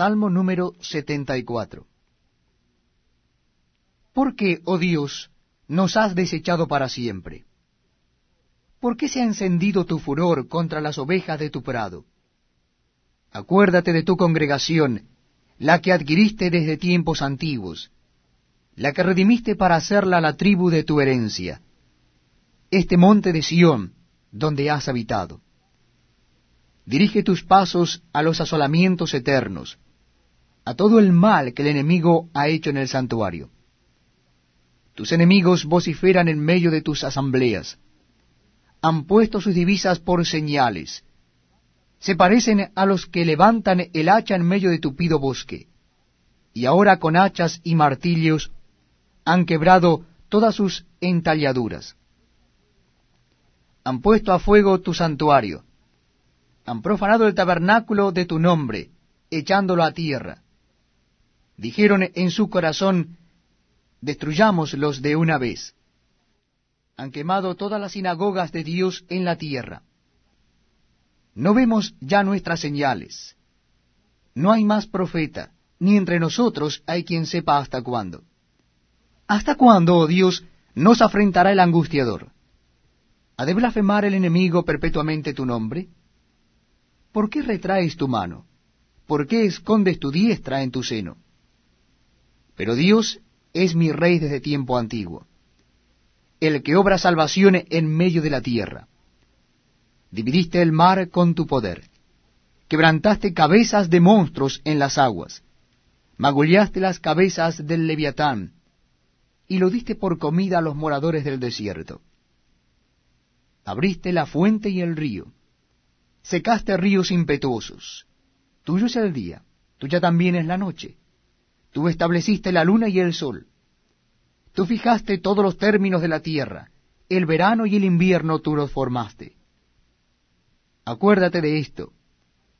Salmo número 74. ¿Por qué, oh Dios, nos has desechado para siempre? ¿Por qué se ha encendido tu furor contra las ovejas de tu prado? Acuérdate de tu congregación, la que adquiriste desde tiempos antiguos, la que redimiste para hacerla la tribu de tu herencia, este monte de Sión, donde has habitado. Dirige tus pasos a los asolamientos eternos, a todo el mal que el enemigo ha hecho en el santuario. Tus enemigos vociferan en medio de tus asambleas. Han puesto sus divisas por señales. Se parecen a los que levantan el hacha en medio de tupido bosque. Y ahora con hachas y martillos han quebrado todas sus entalladuras. Han puesto a fuego tu santuario han profanado el tabernáculo de tu nombre, echándolo a tierra. Dijeron en su corazón, destruyámoslos de una vez. Han quemado todas las sinagogas de Dios en la tierra. No vemos ya nuestras señales. No hay más profeta, ni entre nosotros hay quien sepa hasta cuándo. ¿Hasta cuándo, oh Dios, nos afrentará el angustiador? ¿Ha de blasfemar el enemigo perpetuamente tu nombre? ¿Por qué retraes tu mano? ¿Por qué escondes tu diestra en tu seno? Pero Dios es mi rey desde tiempo antiguo, el que obra salvación en medio de la tierra. Dividiste el mar con tu poder, quebrantaste cabezas de monstruos en las aguas, magullaste las cabezas del leviatán, y lo diste por comida a los moradores del desierto. Abriste la fuente y el río, secaste ríos impetuosos. Tuyo es el día, tuya también es la noche. Tú estableciste la luna y el sol. Tú fijaste todos los términos de la tierra, el verano y el invierno tú los formaste. Acuérdate de esto,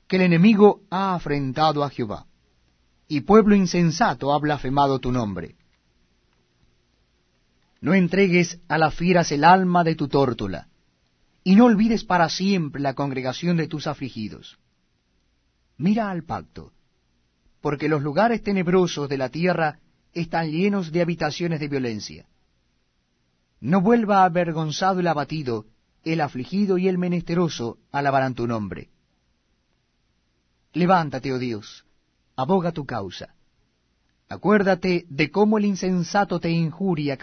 que el enemigo ha afrentado a Jehová, y pueblo insensato ha blasfemado tu nombre. No entregues a las fieras el alma de tu tórtola, y no olvides para siempre la congregación de tus afligidos. Mira al pacto, porque los lugares tenebrosos de la tierra están llenos de habitaciones de violencia. No vuelva avergonzado el abatido, el afligido y el menesteroso alabarán tu nombre. Levántate, oh Dios, aboga tu causa. Acuérdate de cómo el insensato te injuria